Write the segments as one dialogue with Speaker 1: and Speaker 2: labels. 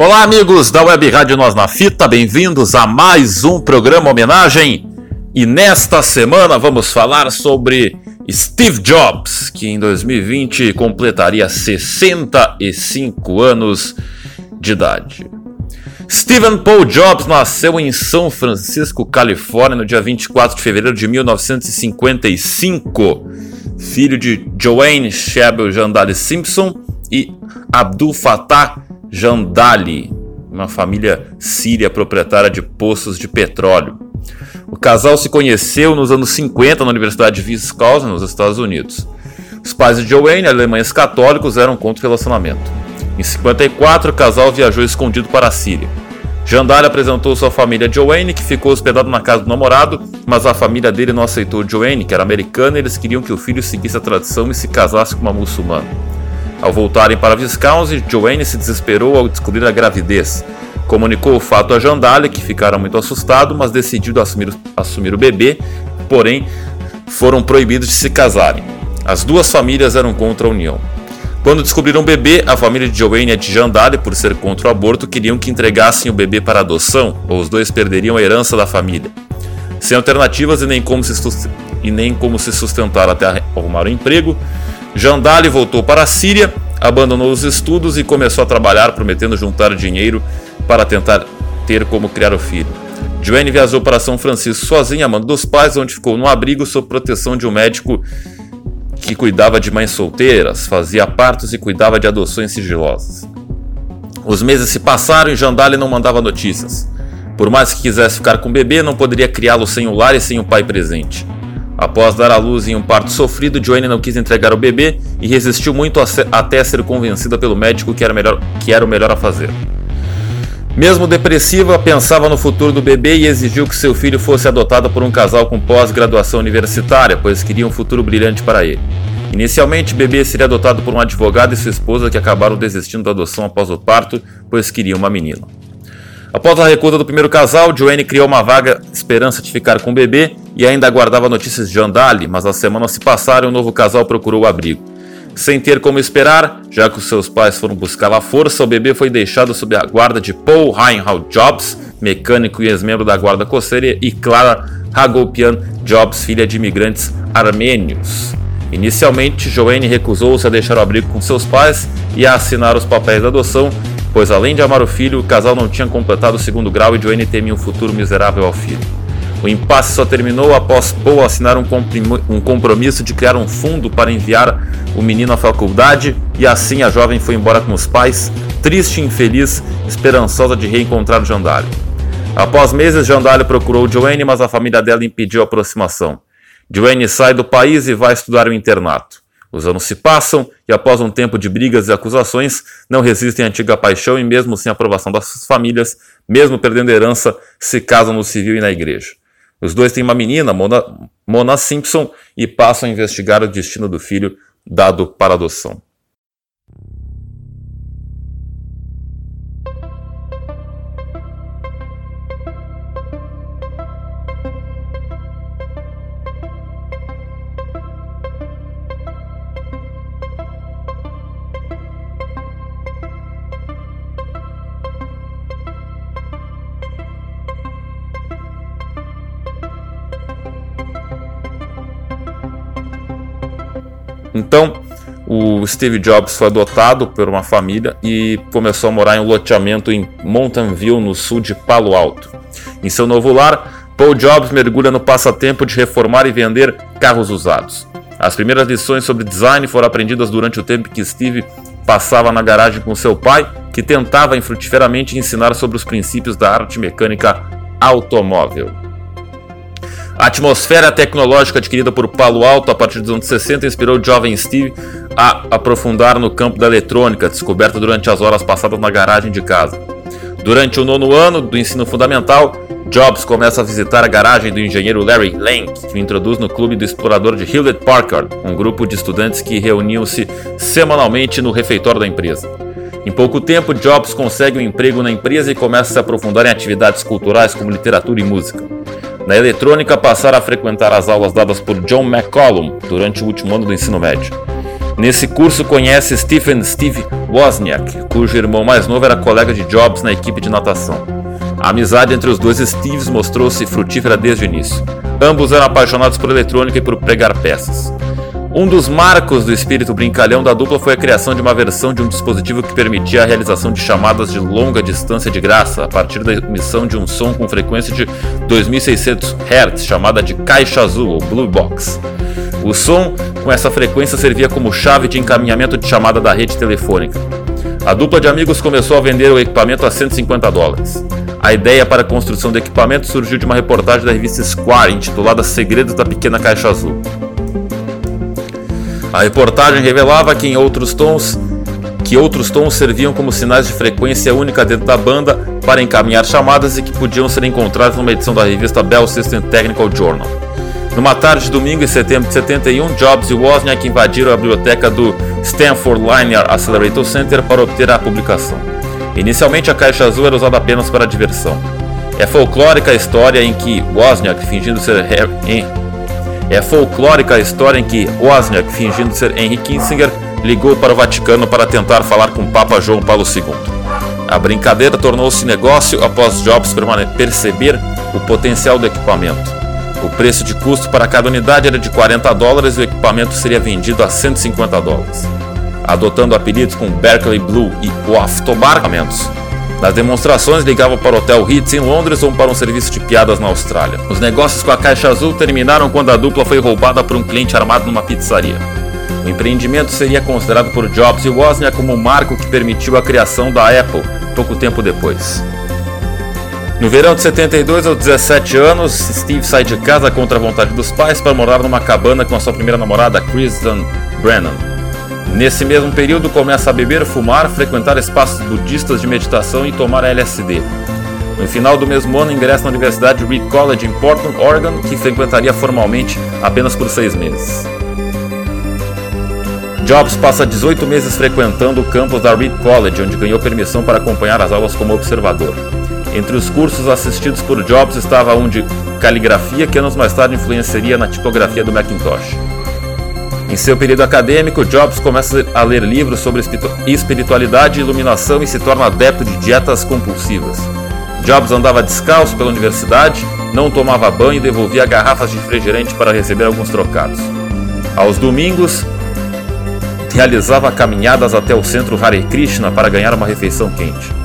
Speaker 1: Olá, amigos da Web Rádio Nós na Fita, bem-vindos a mais um programa homenagem. E nesta semana vamos falar sobre Steve Jobs, que em 2020 completaria 65 anos de idade. Stephen Paul Jobs nasceu em São Francisco, Califórnia, no dia 24 de fevereiro de 1955, filho de Joanne Shebel Jandali Simpson e Abdul Fattah Jandali, uma família síria proprietária de poços de petróleo. O casal se conheceu nos anos 50 na Universidade de Wisconsin, nos Estados Unidos. Os pais de Joanne, alemães católicos, eram contra o relacionamento. Em 54, o casal viajou escondido para a Síria. Jandali apresentou sua família a Joanne, que ficou hospedado na casa do namorado, mas a família dele não aceitou Joanne, que era americana, e eles queriam que o filho seguisse a tradição e se casasse com uma muçulmana. Ao voltarem para Wisconsin, Joanne se desesperou ao descobrir a gravidez. Comunicou o fato a Jandale, que ficaram muito assustados, mas decidiu assumir, assumir o bebê, porém foram proibidos de se casarem. As duas famílias eram contra a união. Quando descobriram o bebê, a família de Joanne e de Jandale, por ser contra o aborto, queriam que entregassem o bebê para adoção, ou os dois perderiam a herança da família. Sem alternativas e nem como se, e nem como se sustentar até arrumar um emprego, Jandali voltou para a Síria, abandonou os estudos e começou a trabalhar, prometendo juntar dinheiro para tentar ter como criar o filho. Joanne viajou para São Francisco sozinha, amando dos pais, onde ficou no abrigo sob proteção de um médico que cuidava de mães solteiras, fazia partos e cuidava de adoções sigilosas. Os meses se passaram e Jandali não mandava notícias. Por mais que quisesse ficar com o bebê, não poderia criá-lo sem o lar e sem o pai presente. Após dar à luz em um parto sofrido, Joanne não quis entregar o bebê e resistiu muito até ser convencida pelo médico que era, melhor, que era o melhor a fazer. Mesmo depressiva, pensava no futuro do bebê e exigiu que seu filho fosse adotado por um casal com pós-graduação universitária, pois queria um futuro brilhante para ele. Inicialmente, o bebê seria adotado por um advogado e sua esposa que acabaram desistindo da adoção após o parto, pois queriam uma menina. Após a recusa do primeiro casal, Joanne criou uma vaga esperança de ficar com o bebê e ainda aguardava notícias de Andali, mas as semanas se passaram e o novo casal procurou o abrigo. Sem ter como esperar, já que os seus pais foram buscar a força, o bebê foi deixado sob a guarda de Paul Reinhold Jobs, mecânico e ex-membro da guarda costeira, e Clara Hagopian Jobs, filha de imigrantes armênios. Inicialmente, Joanne recusou-se a deixar o abrigo com seus pais e a assinar os papéis da adoção, pois além de amar o filho, o casal não tinha completado o segundo grau e Joanne temia um futuro miserável ao filho. O impasse só terminou após Paul assinar um, um compromisso de criar um fundo para enviar o menino à faculdade e assim a jovem foi embora com os pais, triste e infeliz, esperançosa de reencontrar Jandale. Após meses, Jandale procurou Joanne, mas a família dela impediu a aproximação. Joanne sai do país e vai estudar o internato. Os anos se passam e, após um tempo de brigas e acusações, não resistem à antiga paixão e, mesmo sem aprovação das famílias, mesmo perdendo herança, se casam no civil e na igreja. Os dois têm uma menina, Mona, Mona Simpson, e passam a investigar o destino do filho dado para adoção. Steve Jobs foi adotado por uma família e começou a morar em um loteamento em Mountain View, no sul de Palo Alto. Em seu novo lar, Paul Jobs mergulha no passatempo de reformar e vender carros usados. As primeiras lições sobre design foram aprendidas durante o tempo que Steve passava na garagem com seu pai, que tentava infrutíferamente ensinar sobre os princípios da arte mecânica automóvel. A atmosfera tecnológica adquirida por Palo Alto a partir dos anos 60 inspirou o jovem Steve a aprofundar no campo da eletrônica, descoberta durante as horas passadas na garagem de casa. Durante o nono ano do ensino fundamental, Jobs começa a visitar a garagem do engenheiro Larry Lank, que o introduz no clube do explorador de Hewlett Packard, um grupo de estudantes que reuniam-se semanalmente no refeitório da empresa. Em pouco tempo, Jobs consegue um emprego na empresa e começa a se aprofundar em atividades culturais como literatura e música. Na eletrônica, passara a frequentar as aulas dadas por John McCollum durante o último ano do ensino médio. Nesse curso conhece Stephen Steve Wozniak, cujo irmão mais novo era colega de Jobs na equipe de natação. A amizade entre os dois Steves mostrou-se frutífera desde o início. Ambos eram apaixonados por eletrônica e por pregar peças. Um dos marcos do espírito brincalhão da dupla foi a criação de uma versão de um dispositivo que permitia a realização de chamadas de longa distância de graça a partir da emissão de um som com frequência de 2600 Hz, chamada de caixa azul ou blue box. O som com essa frequência servia como chave de encaminhamento de chamada da rede telefônica. A dupla de amigos começou a vender o equipamento a 150 dólares. A ideia para a construção do equipamento surgiu de uma reportagem da revista Square intitulada Segredos da Pequena Caixa Azul. A reportagem revelava que em outros tons que outros tons serviam como sinais de frequência única dentro da banda para encaminhar chamadas e que podiam ser encontrados numa edição da revista Bell System Technical Journal. Numa tarde de domingo em setembro de 71, Jobs e Wozniak invadiram a biblioteca do Stanford Linear Accelerator Center para obter a publicação. Inicialmente, a caixa azul era usada apenas para diversão. É folclórica a história em que Wozniak, fingindo ser é folclórica a história em que Wozniak, fingindo ser Henry Kissinger, ligou para o Vaticano para tentar falar com Papa João Paulo II. A brincadeira tornou-se negócio após Jobs perceber o potencial do equipamento. O preço de custo para cada unidade era de 40 dólares e o equipamento seria vendido a 150 dólares, adotando apelidos como Berkeley Blue e Waff. Nas demonstrações, ligavam para o Hotel Ritz em Londres ou para um serviço de piadas na Austrália. Os negócios com a Caixa Azul terminaram quando a dupla foi roubada por um cliente armado numa pizzaria. O empreendimento seria considerado por Jobs e Wozniak como o marco que permitiu a criação da Apple pouco tempo depois. No verão de 72, aos 17 anos, Steve sai de casa contra a vontade dos pais para morar numa cabana com a sua primeira namorada, Kristen Brennan. Nesse mesmo período, começa a beber, fumar, frequentar espaços budistas de meditação e tomar LSD. No final do mesmo ano, ingressa na Universidade Reed College em Portland, Oregon, que frequentaria formalmente apenas por seis meses. Jobs passa 18 meses frequentando o campus da Reed College, onde ganhou permissão para acompanhar as aulas como observador. Entre os cursos assistidos por Jobs estava um de caligrafia, que anos mais tarde influenciaria na tipografia do Macintosh. Em seu período acadêmico, Jobs começa a ler livros sobre espiritualidade e iluminação e se torna adepto de dietas compulsivas. Jobs andava descalço pela universidade, não tomava banho e devolvia garrafas de refrigerante para receber alguns trocados. Aos domingos, realizava caminhadas até o centro Hare Krishna para ganhar uma refeição quente.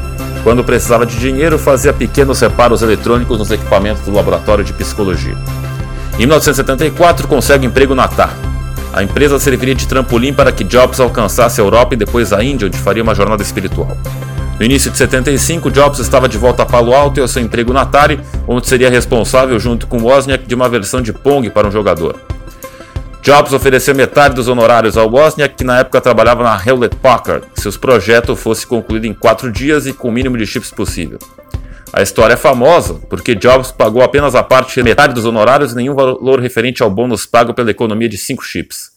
Speaker 1: Quando precisava de dinheiro, fazia pequenos reparos eletrônicos nos equipamentos do laboratório de psicologia. Em 1974, consegue emprego na TAP, a empresa serviria de trampolim para que Jobs alcançasse a Europa e depois a Índia, onde faria uma jornada espiritual. No início de 75, Jobs estava de volta a Palo Alto e ao seu emprego na Atari, onde seria responsável, junto com Wozniak, de uma versão de Pong para um jogador. Jobs ofereceu metade dos honorários ao Wozniak, que na época trabalhava na Hewlett Packard, se o projeto fosse concluído em quatro dias e com o mínimo de chips possível. A história é famosa porque Jobs pagou apenas a parte metade dos honorários e nenhum valor referente ao bônus pago pela economia de cinco chips.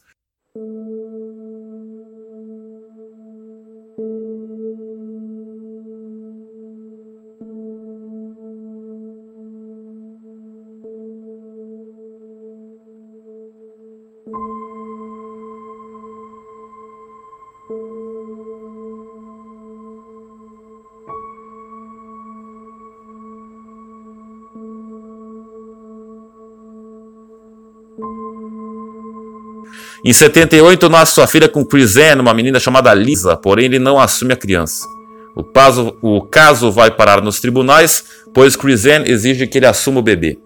Speaker 1: Em 78, nasce sua filha com Chris Ann, uma menina chamada Lisa, porém ele não assume a criança. O caso, o caso vai parar nos tribunais, pois Chris Ann exige que ele assuma o bebê.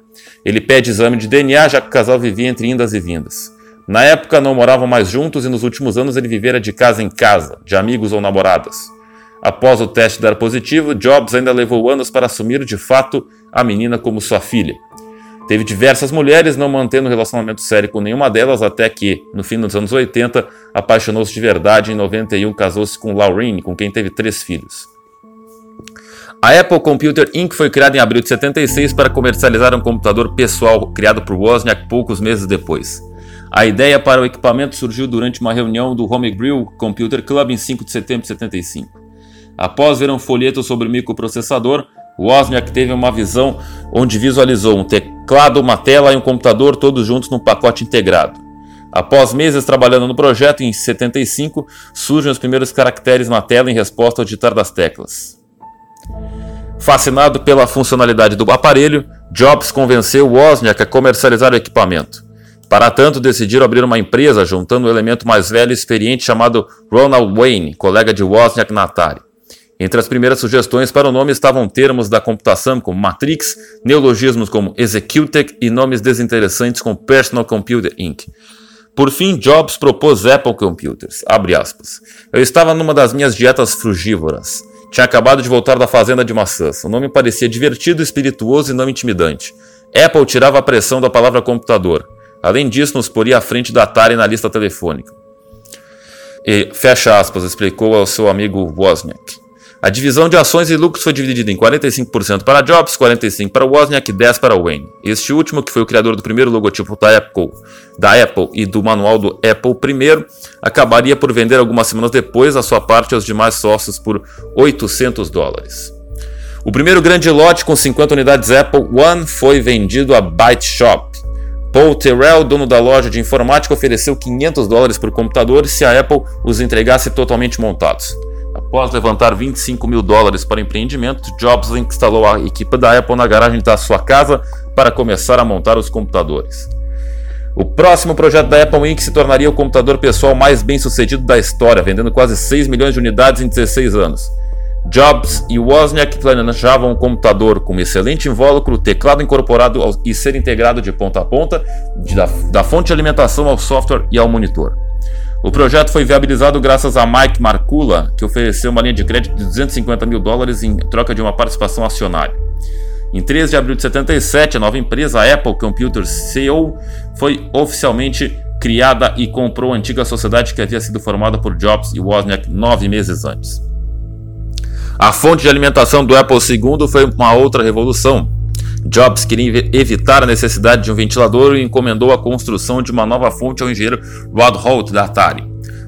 Speaker 1: Ele pede exame de DNA, já que o casal vivia entre indas e vindas. Na época não moravam mais juntos e nos últimos anos ele vivera de casa em casa, de amigos ou namoradas. Após o teste dar positivo, Jobs ainda levou anos para assumir de fato a menina como sua filha. Teve diversas mulheres, não mantendo um relacionamento sério com nenhuma delas, até que, no fim dos anos 80, apaixonou-se de verdade e em 91 casou-se com Laureen, com quem teve três filhos. A Apple Computer Inc. foi criada em abril de 76 para comercializar um computador pessoal criado por Wozniak poucos meses depois. A ideia para o equipamento surgiu durante uma reunião do Homebrew Computer Club em 5 de setembro de 75. Após ver um folheto sobre o microprocessador, Wozniak teve uma visão onde visualizou um teclado, uma tela e um computador todos juntos num pacote integrado. Após meses trabalhando no projeto, em 75, surgem os primeiros caracteres na tela em resposta ao digitar das teclas. Fascinado pela funcionalidade do aparelho, Jobs convenceu Wozniak a comercializar o equipamento. Para tanto, decidiram abrir uma empresa juntando um elemento mais velho e experiente chamado Ronald Wayne, colega de Wozniak na Atari. Entre as primeiras sugestões para o nome estavam termos da computação como Matrix, neologismos como Executec e nomes desinteressantes como Personal Computer Inc. Por fim, Jobs propôs Apple Computers. Eu estava numa das minhas dietas frugívoras. Tinha acabado de voltar da fazenda de maçãs. O nome parecia divertido, espirituoso e não intimidante. Apple tirava a pressão da palavra computador. Além disso, nos poria à frente da Atari na lista telefônica. E, fecha aspas, explicou ao seu amigo Wozniak. A divisão de ações e lucros foi dividida em 45% para Jobs, 45% para Wozniak e 10% para Wayne. Este último, que foi o criador do primeiro logotipo da Apple, da Apple e do manual do Apple I, acabaria por vender algumas semanas depois a sua parte aos demais sócios por 800 dólares. O primeiro grande lote com 50 unidades Apple One foi vendido a Byte Shop. Paul Terrell, dono da loja de informática, ofereceu 500 dólares por computador se a Apple os entregasse totalmente montados. Após levantar 25 mil dólares para empreendimento, Jobs instalou a equipe da Apple na garagem da sua casa para começar a montar os computadores. O próximo projeto da Apple Inc. se tornaria o computador pessoal mais bem sucedido da história, vendendo quase 6 milhões de unidades em 16 anos. Jobs e Wozniak planejavam um computador com um excelente invólucro, teclado incorporado e ser integrado de ponta a ponta, da, da fonte de alimentação ao software e ao monitor. O projeto foi viabilizado graças a Mike Markula, que ofereceu uma linha de crédito de 250 mil dólares em troca de uma participação acionária. Em 13 de abril de 77, a nova empresa, a Apple Computer CO, foi oficialmente criada e comprou a antiga sociedade que havia sido formada por Jobs e Wozniak nove meses antes. A fonte de alimentação do Apple II foi uma outra revolução. Jobs queria evitar a necessidade de um ventilador e encomendou a construção de uma nova fonte ao engenheiro Rod Holt da Atari.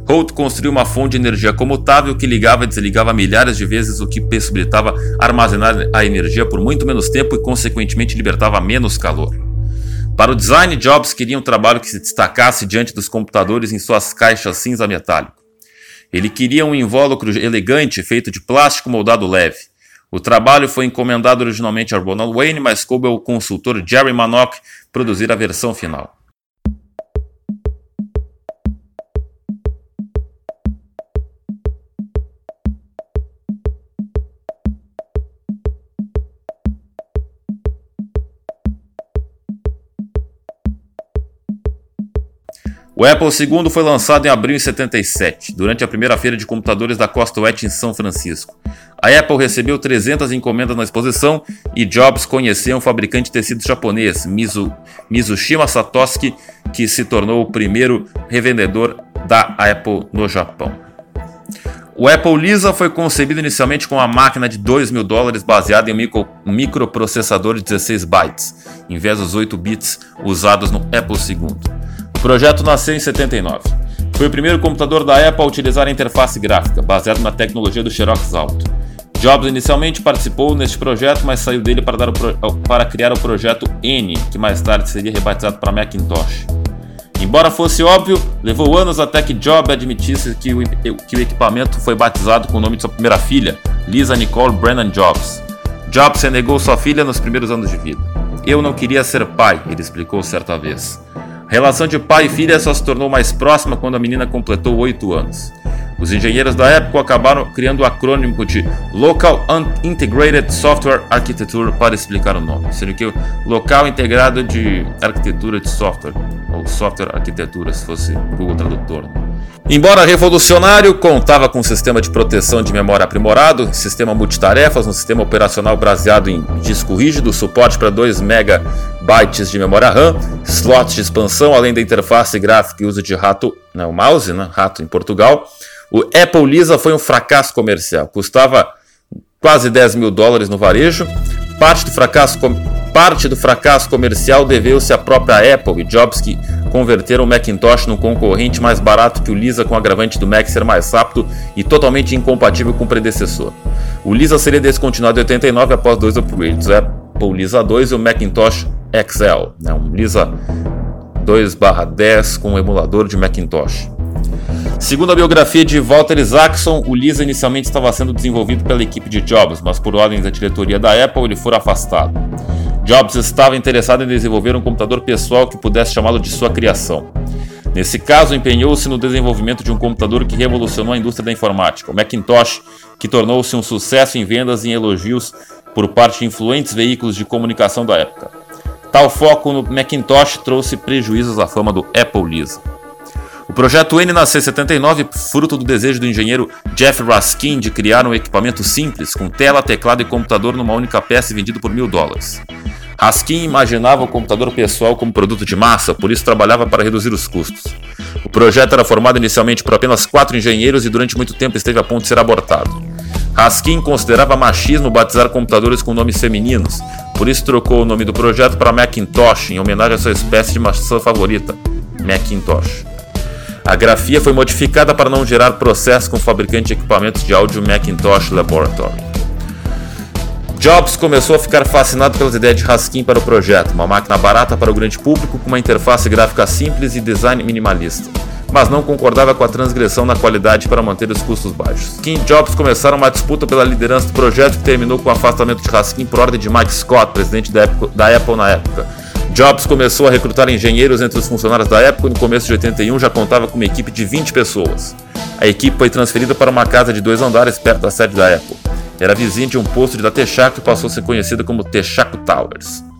Speaker 1: Holt construiu uma fonte de energia comutável que ligava e desligava milhares de vezes, o que possibilitava armazenar a energia por muito menos tempo e, consequentemente, libertava menos calor. Para o design, Jobs queria um trabalho que se destacasse diante dos computadores em suas caixas cinza metálico. Ele queria um invólucro elegante feito de plástico moldado leve. O trabalho foi encomendado originalmente a Ronald Wayne, mas coube ao consultor Jerry Manock produzir a versão final. O Apple II foi lançado em abril de 77, durante a primeira feira de computadores da Costa Oeste em São Francisco. A Apple recebeu 300 encomendas na exposição e Jobs conheceu um fabricante de tecidos japonês, Mizu, Mizushima Satoshi, que se tornou o primeiro revendedor da Apple no Japão. O Apple Lisa foi concebido inicialmente com uma máquina de 2 mil dólares baseada em um, micro, microprocessador de 16 bytes, em vez dos 8 bits usados no Apple II. Projeto nasceu em 79. Foi o primeiro computador da Apple a utilizar a interface gráfica, baseado na tecnologia do Xerox Alto. Jobs inicialmente participou neste projeto, mas saiu dele para, para criar o projeto N, que mais tarde seria rebatizado para Macintosh. Embora fosse óbvio, levou anos até que Jobs admitisse que o, que o equipamento foi batizado com o nome de sua primeira filha, Lisa Nicole Brennan Jobs. Jobs renegou sua filha nos primeiros anos de vida. Eu não queria ser pai, ele explicou certa vez. A relação de pai e filha só se tornou mais próxima quando a menina completou 8 anos. Os engenheiros da época acabaram criando o acrônimo de Local Integrated Software Architecture para explicar o nome, sendo que Local Integrado de Arquitetura de Software, ou Software Arquitetura, se fosse Google Tradutor. Embora revolucionário, contava com um sistema de proteção de memória aprimorado, sistema multitarefas, um sistema operacional baseado em disco rígido, suporte para 2 MB de memória RAM, slots de expansão, além da interface gráfica e uso de rato, não, né, mouse, né, rato em Portugal. O Apple Lisa foi um fracasso comercial, custava quase 10 mil dólares no varejo. Parte do fracasso, parte do fracasso comercial deveu-se à própria Apple e Jobs que converteram o Macintosh num concorrente mais barato que o Lisa com o agravante do Mac ser mais rápido e totalmente incompatível com o predecessor. O Lisa seria descontinuado em 89 após dois upgrades, o Apple Lisa 2 e o Macintosh XL, né, um Lisa 2/10 com um emulador de Macintosh. Segundo a biografia de Walter Isaacson, o Lisa inicialmente estava sendo desenvolvido pela equipe de Jobs, mas por ordens da diretoria da Apple ele foi afastado. Jobs estava interessado em desenvolver um computador pessoal que pudesse chamá-lo de sua criação. Nesse caso, empenhou-se no desenvolvimento de um computador que revolucionou a indústria da informática, o Macintosh, que tornou-se um sucesso em vendas e em elogios por parte de influentes veículos de comunicação da época. Tal foco no Macintosh trouxe prejuízos à fama do Apple Lisa. O projeto N nasceu em 79, fruto do desejo do engenheiro Jeff Raskin de criar um equipamento simples, com tela, teclado e computador numa única peça e vendido por mil dólares. Raskin imaginava o computador pessoal como produto de massa, por isso trabalhava para reduzir os custos. O projeto era formado inicialmente por apenas quatro engenheiros e durante muito tempo esteve a ponto de ser abortado. Raskin considerava machismo batizar computadores com nomes femininos, por isso trocou o nome do projeto para Macintosh, em homenagem à sua espécie de maçã favorita, Macintosh. A grafia foi modificada para não gerar processo com o fabricante de equipamentos de áudio Macintosh Laboratory. Jobs começou a ficar fascinado pelas ideias de Raskin para o projeto, uma máquina barata para o grande público com uma interface gráfica simples e design minimalista, mas não concordava com a transgressão na qualidade para manter os custos baixos. Kim e Jobs começaram uma disputa pela liderança do projeto que terminou com o afastamento de Raskin por ordem de Mike Scott, presidente da, Apple na época, Jobs começou a recrutar engenheiros entre os funcionários da época e no começo de 81 já contava com uma equipe de 20 pessoas. A equipe foi transferida para uma casa de dois andares perto da sede da Apple. Era vizinha de um posto da Texaco e passou a ser conhecida como Texaco Towers.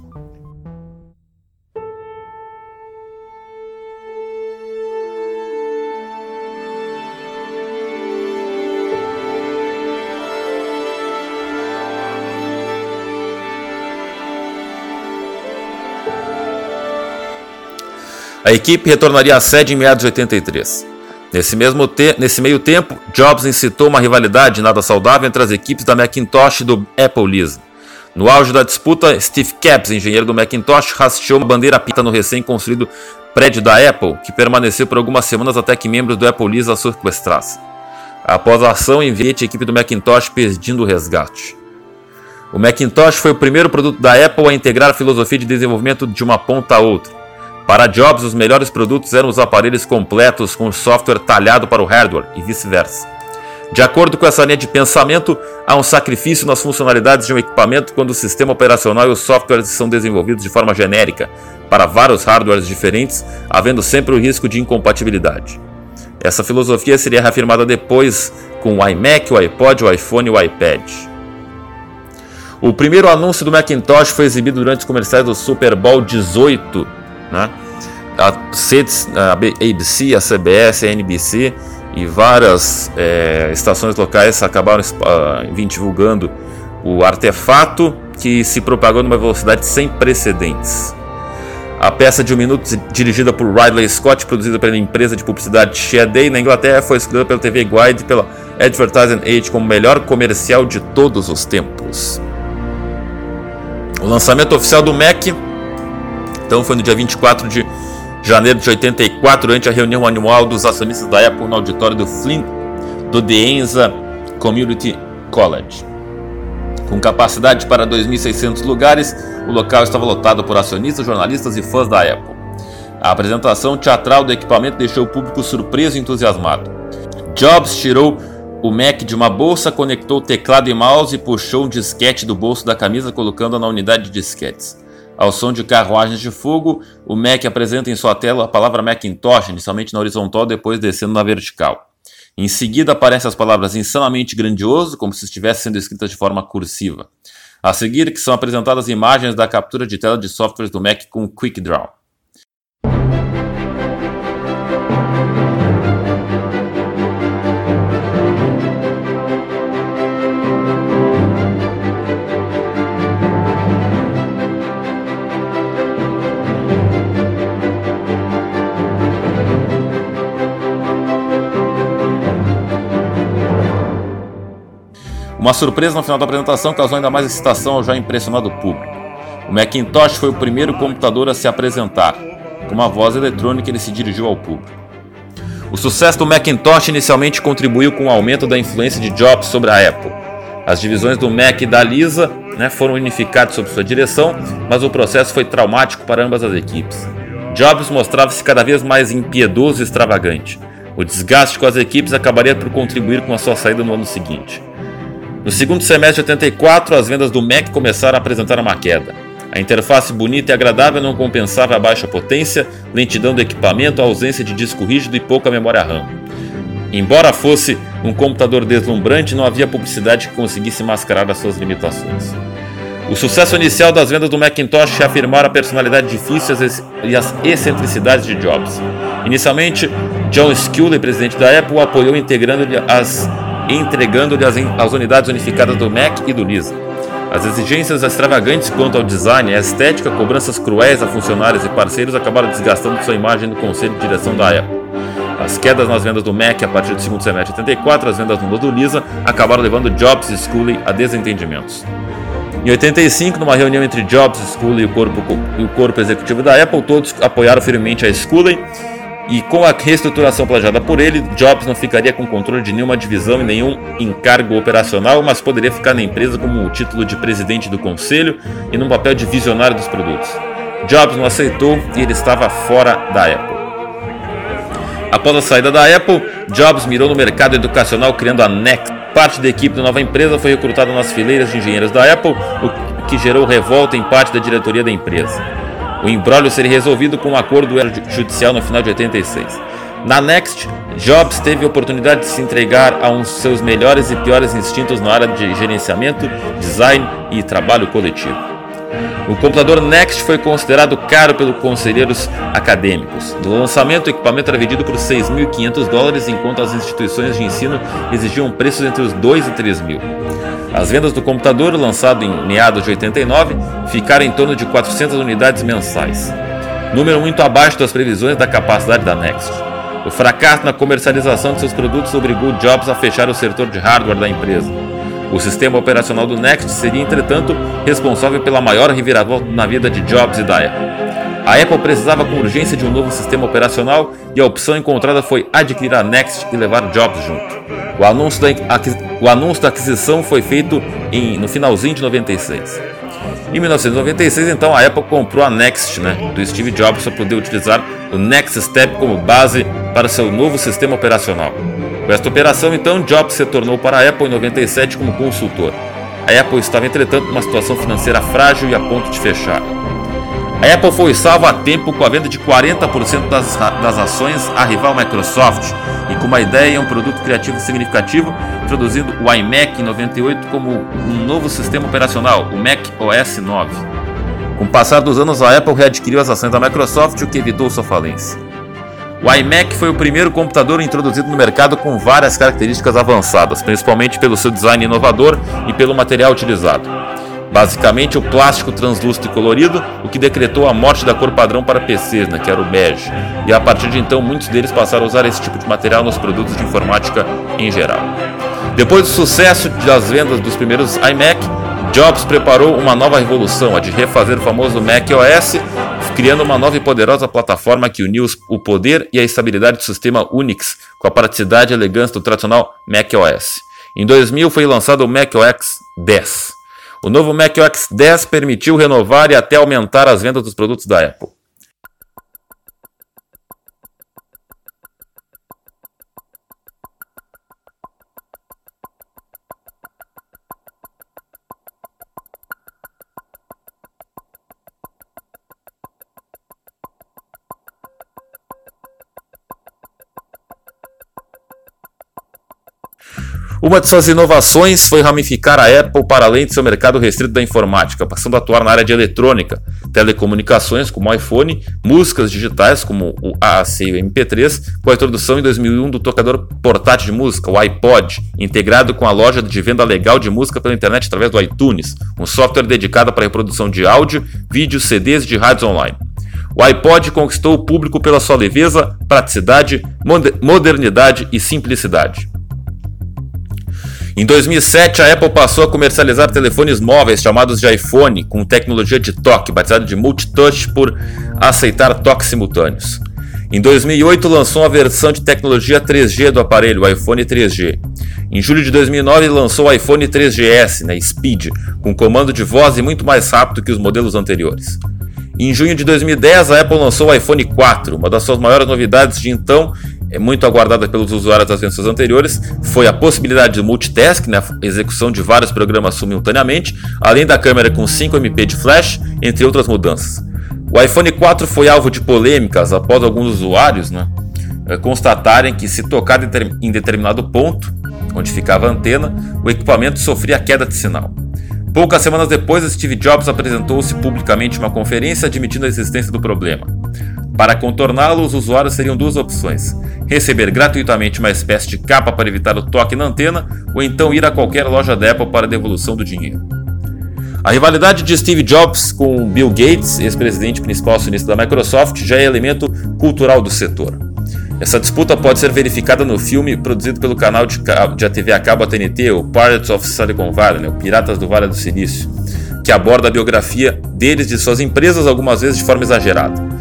Speaker 1: A equipe retornaria à sede em meados de 83. Nesse, mesmo te nesse meio tempo, Jobs incitou uma rivalidade nada saudável entre as equipes da Macintosh e do Apple Lisa. No auge da disputa, Steve Capps, engenheiro do Macintosh, rasteou uma bandeira pita no recém-construído prédio da Apple, que permaneceu por algumas semanas até que membros do Apple Lisa a sequestrassem. Após a ação, enviou a equipe do Macintosh pedindo resgate. O Macintosh foi o primeiro produto da Apple a integrar a filosofia de desenvolvimento de uma ponta a outra. Para Jobs, os melhores produtos eram os aparelhos completos com software talhado para o hardware e vice-versa. De acordo com essa linha de pensamento, há um sacrifício nas funcionalidades de um equipamento quando o sistema operacional e os softwares são desenvolvidos de forma genérica para vários hardwares diferentes, havendo sempre o risco de incompatibilidade. Essa filosofia seria reafirmada depois com o iMac, o iPod, o iPhone e o iPad. O primeiro anúncio do Macintosh foi exibido durante os comerciais do Super Bowl 18 né? A, ABC, a CBS, a NBC e várias é, estações locais acabaram uh, divulgando o artefato que se propagou numa velocidade sem precedentes. A peça de um minuto, dirigida por Ridley Scott, produzida pela empresa de publicidade Shea Day na Inglaterra, foi escolhida pela TV Guide e pela Advertising Age como o melhor comercial de todos os tempos. O lançamento oficial do Mac então foi no dia 24 de janeiro de 84, durante a reunião anual dos acionistas da Apple no auditório do Flint do Deenza Community College. Com capacidade para 2.600 lugares, o local estava lotado por acionistas, jornalistas e fãs da Apple. A apresentação teatral do equipamento deixou o público surpreso e entusiasmado. Jobs tirou o Mac de uma bolsa, conectou o teclado e mouse e puxou um disquete do bolso da camisa, colocando-a na unidade de disquetes. Ao som de carruagens de fogo, o Mac apresenta em sua tela a palavra Macintosh, inicialmente na horizontal, depois descendo na vertical. Em seguida aparecem as palavras insanamente grandioso, como se estivessem sendo escritas de forma cursiva. A seguir, que são apresentadas imagens da captura de tela de softwares do Mac com Quick Draw. Uma surpresa no final da apresentação causou ainda mais excitação ao já impressionado público. O Macintosh foi o primeiro computador a se apresentar. Com uma voz eletrônica, ele se dirigiu ao público. O sucesso do Macintosh inicialmente contribuiu com o aumento da influência de Jobs sobre a Apple. As divisões do Mac e da Lisa né, foram unificadas sob sua direção, mas o processo foi traumático para ambas as equipes. Jobs mostrava-se cada vez mais impiedoso e extravagante. O desgaste com as equipes acabaria por contribuir com a sua saída no ano seguinte. No segundo semestre de 84, as vendas do Mac começaram a apresentar uma queda. A interface bonita e agradável não compensava a baixa potência, lentidão do equipamento, a ausência de disco rígido e pouca memória RAM. Embora fosse um computador deslumbrante, não havia publicidade que conseguisse mascarar as suas limitações. O sucesso inicial das vendas do Macintosh afirmara a personalidade difícil e as excentricidades de Jobs. Inicialmente, John Sculley, presidente da Apple, apoiou integrando-lhe as entregando-lhe as, unidades unificadas do Mac e do Lisa. As exigências extravagantes quanto ao design à estética, cobranças cruéis a funcionários e parceiros acabaram desgastando sua imagem no conselho de direção da Apple. As quedas nas vendas do Mac a partir do segundo semestre de 84, as vendas do Lisa, acabaram levando Jobs e Scully a desentendimentos. Em 85, numa reunião entre Jobs, Scully e o corpo, e o corpo executivo da Apple, todos apoiaram firmemente a Scully e com a reestruturação planejada por ele, Jobs não ficaria com controle de nenhuma divisão e nenhum encargo operacional, mas poderia ficar na empresa como o título de presidente do conselho e num papel de visionário dos produtos. Jobs não aceitou e ele estava fora da Apple. Após a saída da Apple, Jobs mirou no mercado educacional criando a Next. Parte da equipe da nova empresa foi recrutada nas fileiras de engenheiros da Apple, o que gerou revolta em parte da diretoria da empresa. O embrólio seria resolvido com um acordo judicial no final de 86. Na Next, Jobs teve a oportunidade de se entregar a uns seus melhores e piores instintos na área de gerenciamento, design e trabalho coletivo. O computador Next foi considerado caro pelos conselheiros acadêmicos. No lançamento, o equipamento era vendido por 6.500 dólares, enquanto as instituições de ensino exigiam preços entre os 2 e 3 mil. As vendas do computador, lançado em meados de 89, ficaram em torno de 400 unidades mensais, número muito abaixo das previsões da capacidade da Next. O fracasso na comercialização de seus produtos obrigou Jobs a fechar o setor de hardware da empresa. O sistema operacional do Next seria, entretanto, responsável pela maior reviravolta na vida de Jobs e da Apple. A Apple precisava com urgência de um novo sistema operacional e a opção encontrada foi adquirir a Next e levar Jobs junto. O anúncio da, o anúncio da aquisição foi feito em, no finalzinho de 96. Em 1996, então, a Apple comprou a Next, né, do Steve Jobs, para poder utilizar o Next Step como base para seu novo sistema operacional. Com esta operação, então, Jobs se tornou para a Apple em 97 como consultor. A Apple estava, entretanto, numa situação financeira frágil e a ponto de fechar. A Apple foi salva a tempo com a venda de 40% das, das ações à rival Microsoft e com uma ideia e um produto criativo significativo, introduzindo o iMac em 98 como um novo sistema operacional, o Mac OS 9. Com o passar dos anos, a Apple readquiriu as ações da Microsoft, o que evitou sua falência. O iMac foi o primeiro computador introduzido no mercado com várias características avançadas, principalmente pelo seu design inovador e pelo material utilizado. Basicamente, o plástico translúcido e colorido, o que decretou a morte da cor padrão para PCs, né, que era o bege. E a partir de então, muitos deles passaram a usar esse tipo de material nos produtos de informática em geral. Depois do sucesso das vendas dos primeiros iMac, Jobs preparou uma nova revolução, a de refazer o famoso Mac OS, criando uma nova e poderosa plataforma que uniu o poder e a estabilidade do sistema Unix com a praticidade e elegância do tradicional Mac OS. Em 2000 foi lançado o Mac OS 10. O novo macOS 10 permitiu renovar e até aumentar as vendas dos produtos da Apple. Uma de suas inovações foi ramificar a Apple para além de seu mercado restrito da informática, passando a atuar na área de eletrônica, telecomunicações como o iPhone, músicas digitais como o AAC e o MP3, com a introdução em 2001 do tocador portátil de música, o iPod, integrado com a loja de venda legal de música pela internet através do iTunes, um software dedicado para a reprodução de áudio, vídeos, CDs e de rádios online. O iPod conquistou o público pela sua leveza, praticidade, modernidade e simplicidade. Em 2007, a Apple passou a comercializar telefones móveis chamados de iPhone com tecnologia de toque, batizado de multitouch por aceitar toques simultâneos. Em 2008, lançou a versão de tecnologia 3G do aparelho, o iPhone 3G. Em julho de 2009, lançou o iPhone 3GS, né, Speed, com comando de voz e muito mais rápido que os modelos anteriores. Em junho de 2010, a Apple lançou o iPhone 4. Uma das suas maiores novidades de então muito aguardada pelos usuários das versões anteriores, foi a possibilidade de multitask, né, execução de vários programas simultaneamente, além da câmera com 5 MP de flash, entre outras mudanças. O iPhone 4 foi alvo de polêmicas após alguns usuários né, eh, constatarem que se tocar em determinado ponto, onde ficava a antena, o equipamento sofria queda de sinal. Poucas semanas depois, Steve Jobs apresentou-se publicamente em uma conferência admitindo a existência do problema. Para contorná-lo, os usuários teriam duas opções: receber gratuitamente uma espécie de capa para evitar o toque na antena, ou então ir a qualquer loja da Apple para devolução do dinheiro. A rivalidade de Steve Jobs com Bill Gates, ex-presidente principal acionista da Microsoft, já é elemento cultural do setor. Essa disputa pode ser verificada no filme produzido pelo canal de, de TV a cabo TNT, o Pirates of Silicon Valley, né, o Piratas do Vale do Silício, que aborda a biografia deles e de suas empresas, algumas vezes de forma exagerada.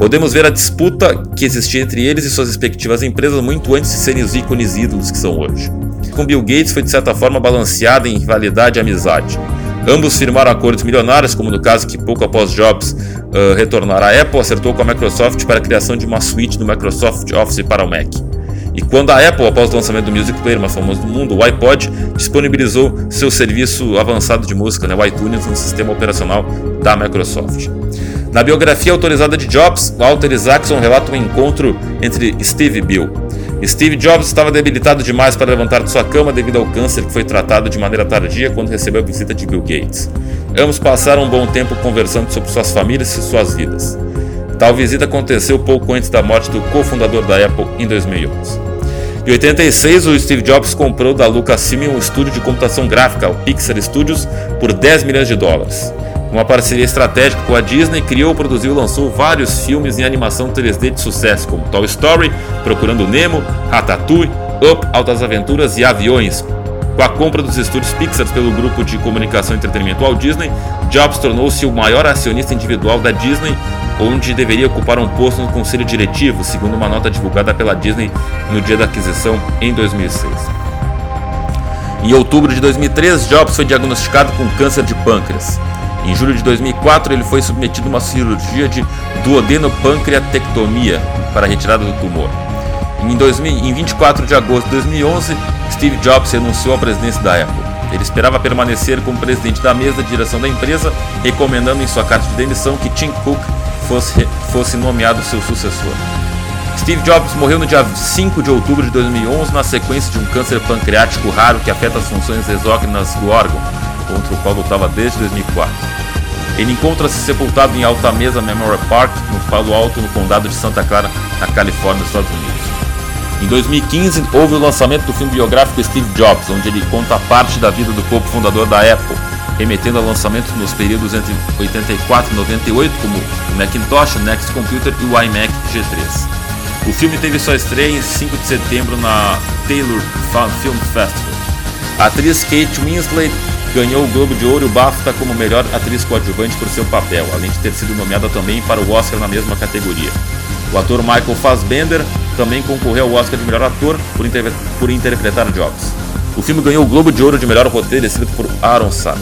Speaker 1: Podemos ver a disputa que existia entre eles e suas respectivas empresas muito antes de serem os ícones ídolos que são hoje. Com Bill Gates foi de certa forma balanceada em rivalidade e amizade. Ambos firmaram acordos milionários, como no caso que pouco após Jobs uh, retornar à Apple, acertou com a Microsoft para a criação de uma suíte do Microsoft Office para o Mac. E quando a Apple, após o lançamento do Music Player mais famoso do mundo, o iPod, disponibilizou seu serviço avançado de música, né, o iTunes, no sistema operacional da Microsoft. Na biografia autorizada de Jobs, Walter Isaacson relata um encontro entre Steve e Bill. Steve Jobs estava debilitado demais para levantar de sua cama devido ao câncer que foi tratado de maneira tardia quando recebeu a visita de Bill Gates. Ambos passaram um bom tempo conversando sobre suas famílias e suas vidas. Tal visita aconteceu pouco antes da morte do cofundador da Apple em 2011. Em 86, o Steve Jobs comprou da Lucasfilm um estúdio de computação gráfica, o Pixar Studios, por 10 milhões de dólares. Uma parceria estratégica com a Disney, criou, produziu e lançou vários filmes em animação 3D de sucesso, como Toy Story, Procurando Nemo, Ratatouille, Up, Altas Aventuras e Aviões. Com a compra dos estúdios Pixar pelo grupo de comunicação e entretenimento Walt Disney, Jobs tornou-se o maior acionista individual da Disney, onde deveria ocupar um posto no conselho diretivo, segundo uma nota divulgada pela Disney no dia da aquisição em 2006. Em outubro de 2003, Jobs foi diagnosticado com câncer de pâncreas. Em julho de 2004, ele foi submetido a uma cirurgia de duodenopancreatectomia para retirada do tumor. Em, 2000, em 24 de agosto de 2011, Steve Jobs renunciou à presidência da Apple. Ele esperava permanecer como presidente da mesa de direção da empresa, recomendando em sua carta de demissão que Tim Cook fosse, fosse nomeado seu sucessor. Steve Jobs morreu no dia 5 de outubro de 2011 na sequência de um câncer pancreático raro que afeta as funções exócrinas do órgão contra o qual lutava desde 2004. Ele encontra-se sepultado em Alta Mesa Memorial Park, no Palo Alto, no condado de Santa Clara, na Califórnia, Estados Unidos. Em 2015, houve o lançamento do filme biográfico Steve Jobs, onde ele conta parte da vida do corpo fundador da Apple, remetendo a lançamentos nos períodos entre 84 e 98, como o Macintosh, o Next Computer e o iMac G3. O filme teve sua estreia em 5 de setembro na Taylor Film Festival. A atriz Kate Winslet ganhou o Globo de Ouro BAFTA como melhor atriz coadjuvante por seu papel, além de ter sido nomeada também para o Oscar na mesma categoria. O ator Michael Fassbender também concorreu ao Oscar de melhor ator por, por interpretar Jobs. O filme ganhou o Globo de Ouro de melhor roteiro escrito por Aaron Sato.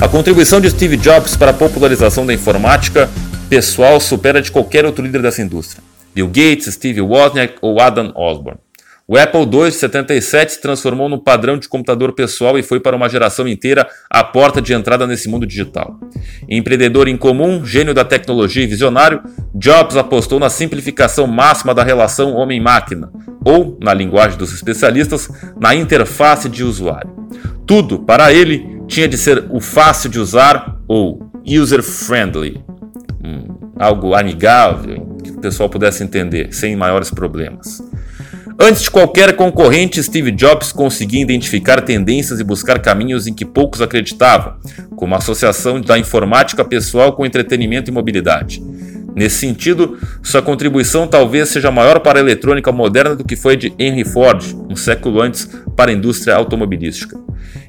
Speaker 1: A contribuição de Steve Jobs para a popularização da informática pessoal supera de qualquer outro líder dessa indústria. Bill Gates, Steve Wozniak ou Adam Osborne. O Apple II de 77 se transformou num padrão de computador pessoal e foi para uma geração inteira a porta de entrada nesse mundo digital. Empreendedor incomum, gênio da tecnologia e visionário, Jobs apostou na simplificação máxima da relação homem-máquina, ou, na linguagem dos especialistas, na interface de usuário. Tudo, para ele, tinha de ser o fácil de usar ou user-friendly, hum, algo amigável, que o pessoal pudesse entender, sem maiores problemas. Antes de qualquer concorrente, Steve Jobs conseguia identificar tendências e buscar caminhos em que poucos acreditavam, como a associação da informática pessoal com entretenimento e mobilidade. Nesse sentido, sua contribuição talvez seja maior para a eletrônica moderna do que foi de Henry Ford, um século antes, para a indústria automobilística.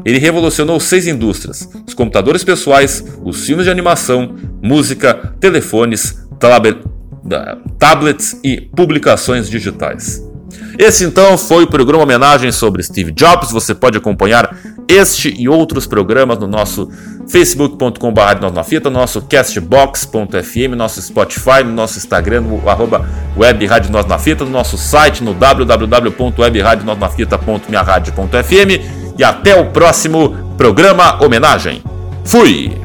Speaker 1: Ele revolucionou seis indústrias: os computadores pessoais, os filmes de animação, música, telefones, tablets e publicações digitais. Esse então foi o programa homenagem sobre Steve Jobs. Você pode acompanhar este e outros programas no nosso facebook.com.br fita, nosso castbox.fm, nosso Spotify, no nosso Instagram, no arroba web Rádio Nós na Fita, no nosso site no www.webradionosnafita.minharadio.fm e até o próximo programa homenagem. Fui!